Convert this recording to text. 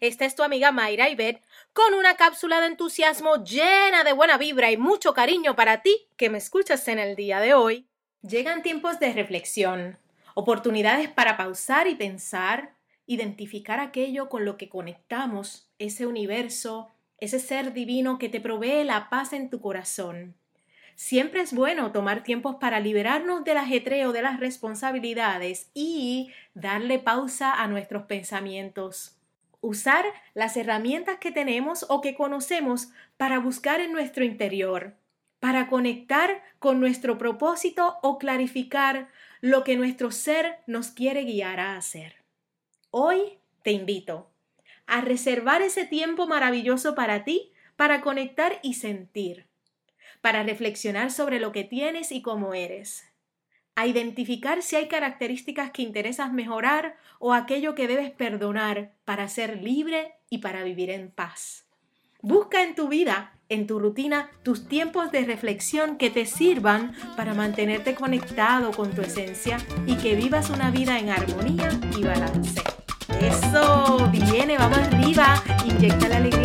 es tu amiga Mayra Ibet con una cápsula de entusiasmo llena de buena vibra y mucho cariño para ti que me escuchas en el día de hoy. Llegan tiempos de reflexión, oportunidades para pausar y pensar, identificar aquello con lo que conectamos, ese universo, ese ser divino que te provee la paz en tu corazón. Siempre es bueno tomar tiempos para liberarnos del ajetreo de las responsabilidades y darle pausa a nuestros pensamientos. Usar las herramientas que tenemos o que conocemos para buscar en nuestro interior, para conectar con nuestro propósito o clarificar lo que nuestro ser nos quiere guiar a hacer. Hoy te invito a reservar ese tiempo maravilloso para ti, para conectar y sentir para reflexionar sobre lo que tienes y cómo eres, a identificar si hay características que interesas mejorar o aquello que debes perdonar para ser libre y para vivir en paz. Busca en tu vida, en tu rutina, tus tiempos de reflexión que te sirvan para mantenerte conectado con tu esencia y que vivas una vida en armonía y balance. Eso, viene, vamos arriba, inyecta la alegría